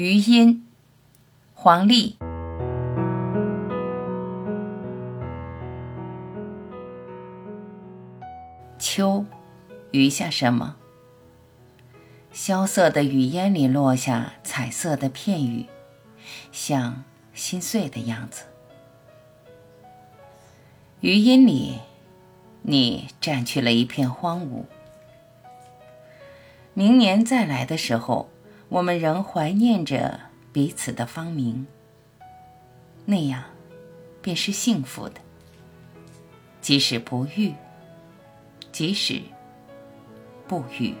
余音，黄历。秋，余下什么？萧瑟的雨烟里落下彩色的片语，像心碎的样子。余音里，你占据了一片荒芜。明年再来的时候，我们仍怀念着彼此的芳名，那样便是幸福的。即使不遇，即使不遇。